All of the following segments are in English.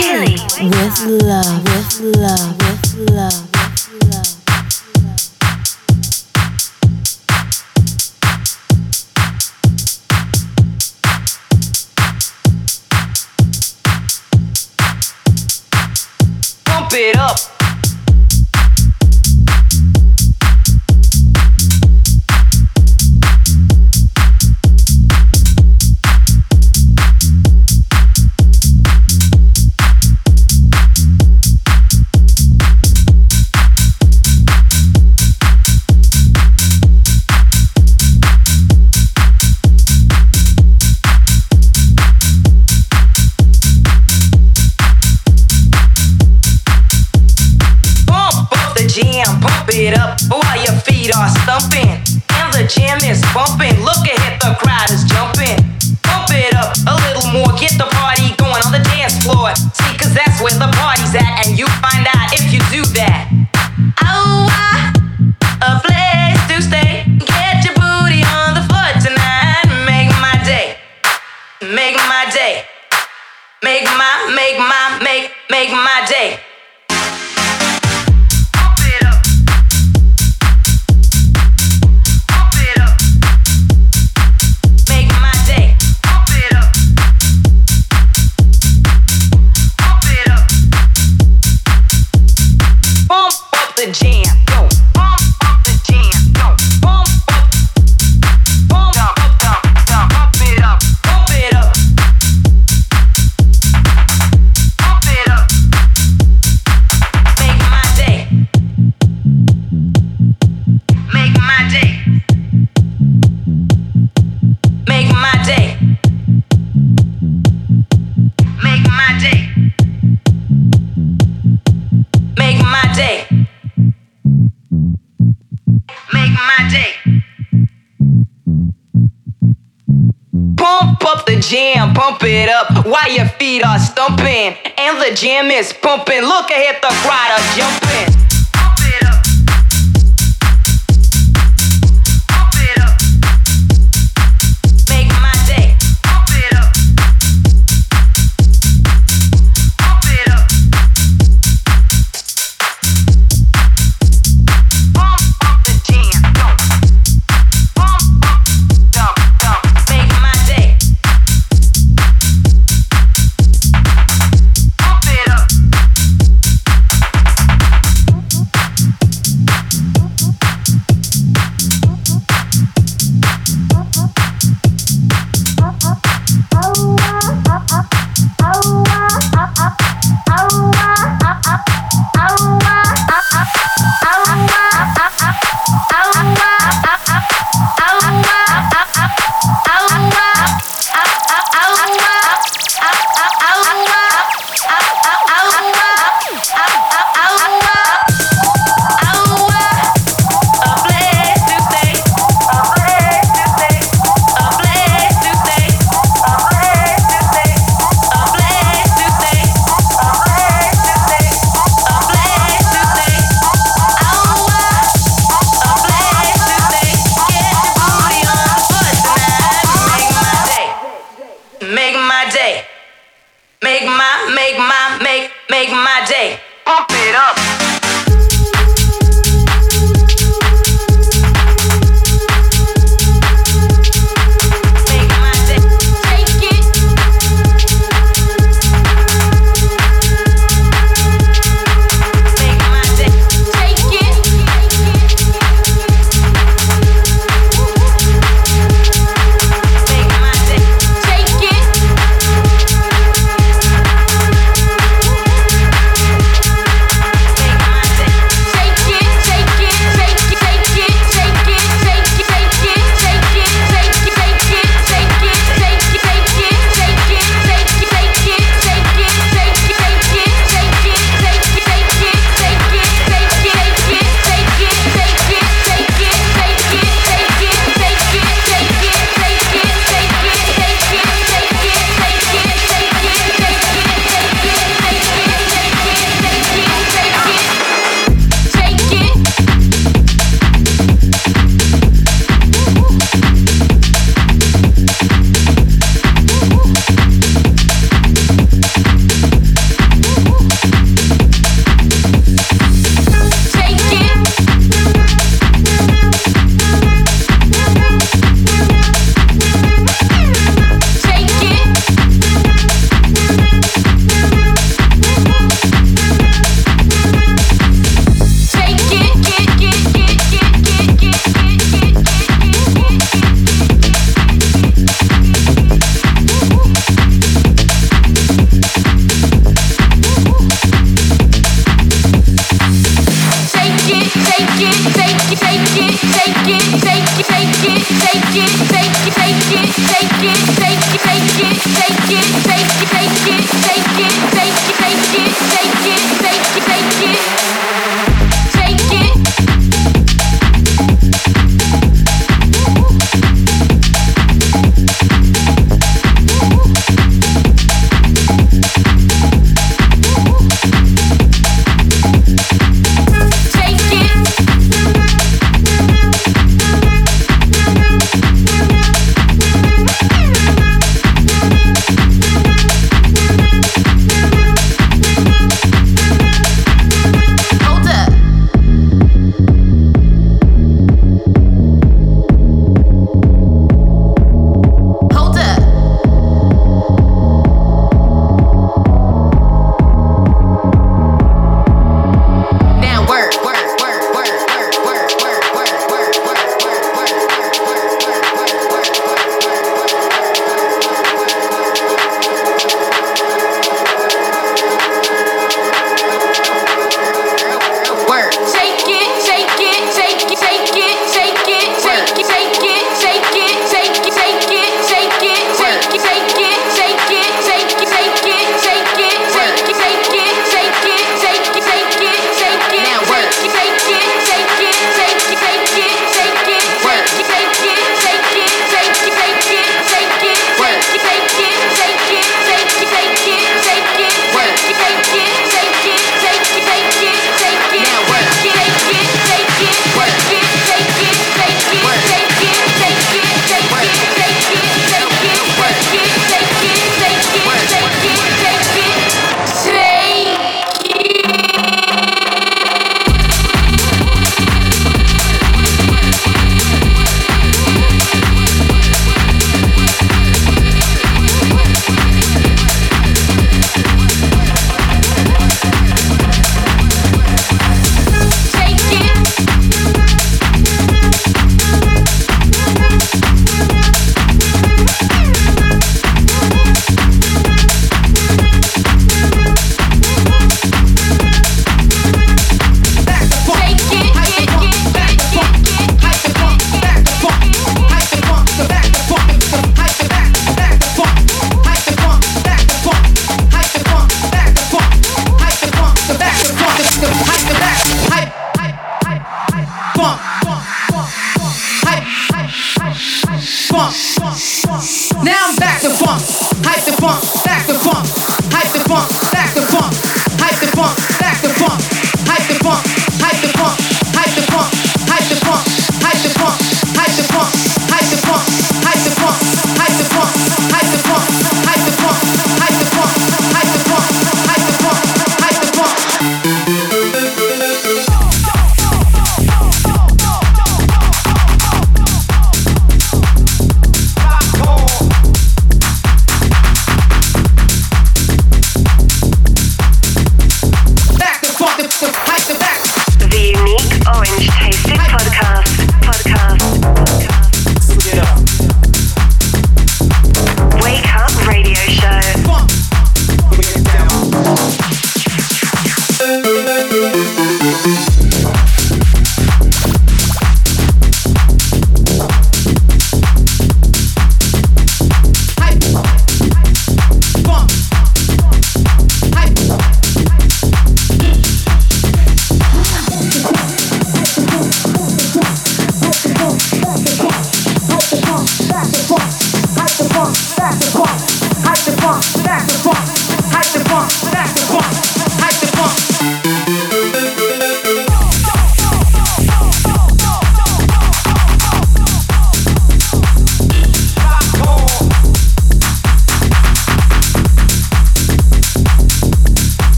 Terry. With love, with love, with love. Pump it up. get up, while your feet are stumping. And the jam is bumping. Look at him. jam is pumping. Look ahead, the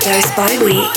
dose by Week.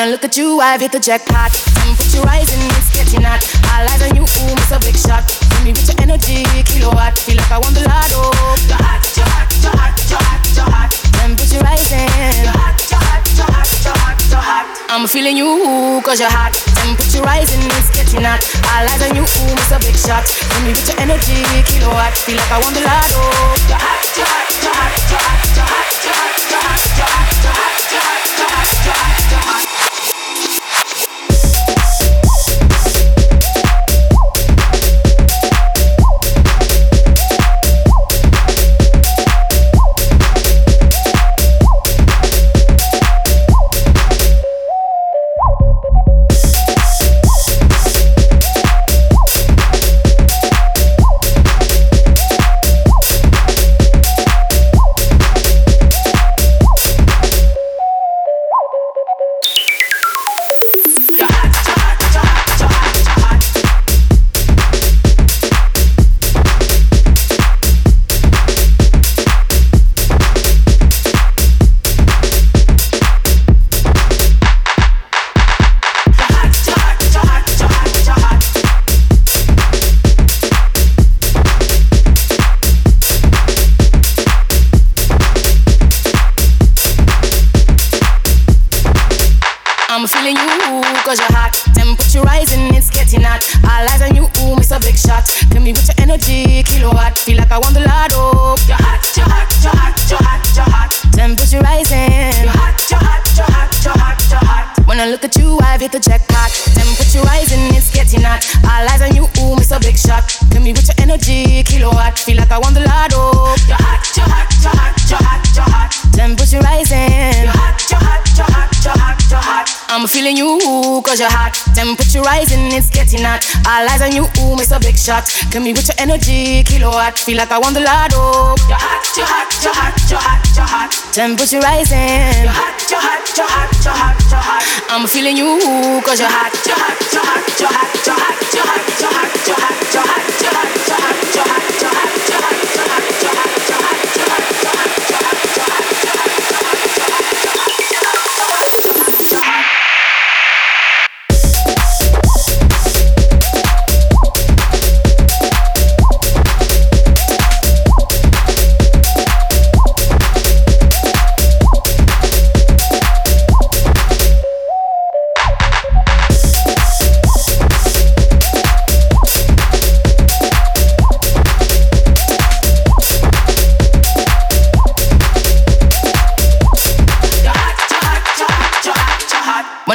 I've hit the jackpot. Temperature rising, it's getting hot. All eyes on you, ooh, miss a big shot. Give me with your energy, kilowatt. Feel like I won the lotto. You're hot, you're hot, you're hot, you're hot, you're hot. Temperature rising. You're hot, you're hot, you're hot, you're hot, you're hot. I'm feeling you, cause you're hot. Temperature rising, it's getting hot. All eyes on you, ooh, miss a big shot. Give me with your energy, kilowatt. Feel like I won the lotto. You're hot, you're hot, you're hot, you're hot, you're hot, you're hot, you're hot, you're hot, you're hot, you're hot, you're hot. like I want the lotto. I'm feeling you, cause you're hot. Temperature rising, it's getting hot. All eyes on you, Mr. Big Shot. Come me with your energy, kilowatt. Feel like I won the lotto. You're hot, you're hot, you're hot, you're hot, you're hot. Temperature rising. You're hot, you're hot, you're hot, you're hot, you're hot. I'm feeling you, cause you're hot, you're hot, you're hot, you're hot, you're hot, you're hot, you're hot, you're hot, you're hot, you're hot, you're hot, you're hot, you're hot, you're hot, you're hot, you're hot, you're hot, you're hot, you're hot,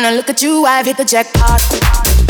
I look at you, I've hit the jackpot.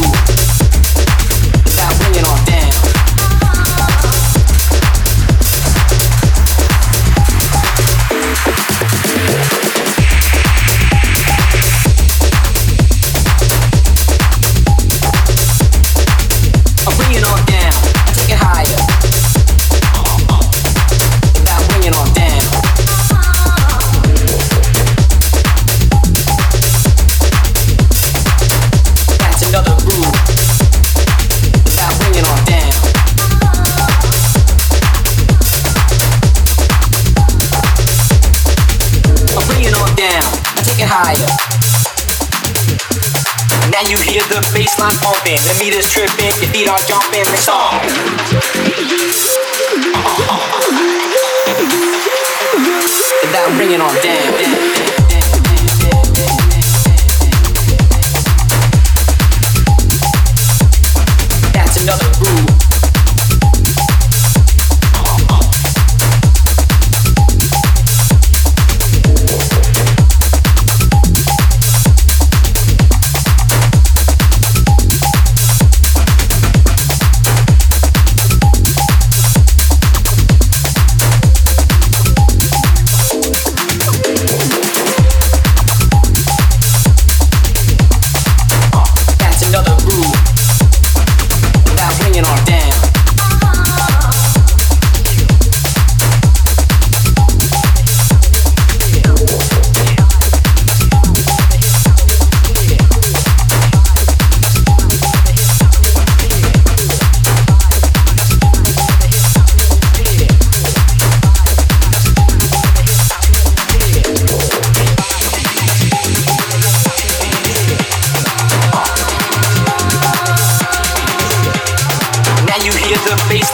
Brasil. I jump.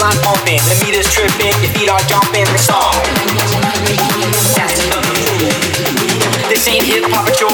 Line pumping, the meters tripping, your feet are jumping, the song. This ain't hip hop, but your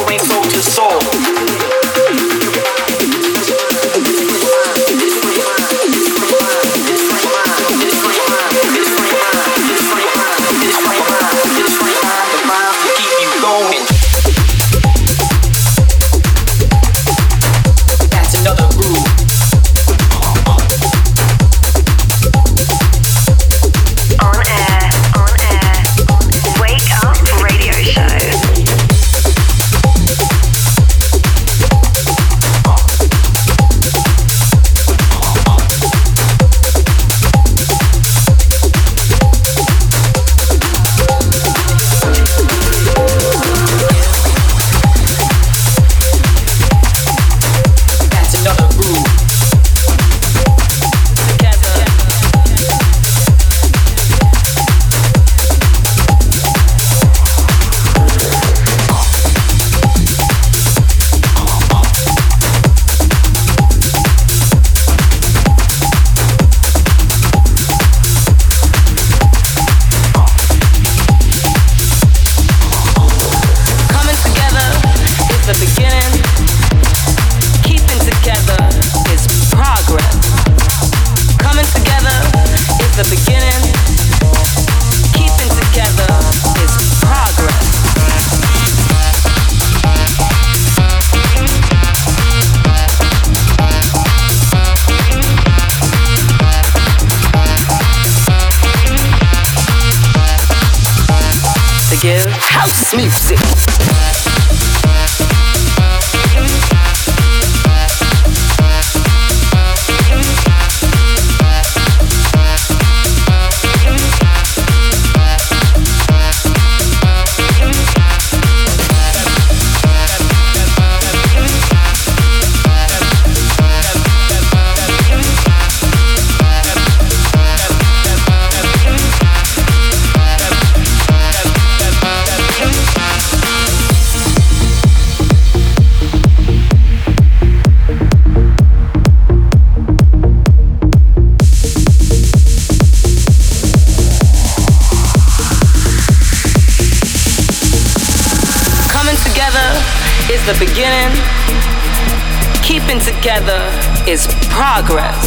together is progress.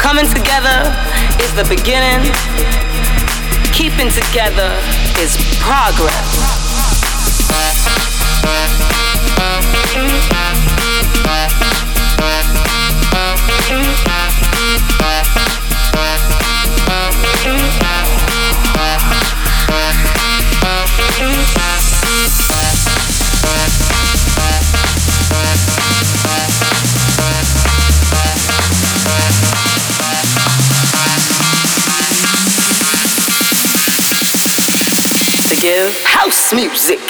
Coming together is the beginning. Keeping together is progress. Music.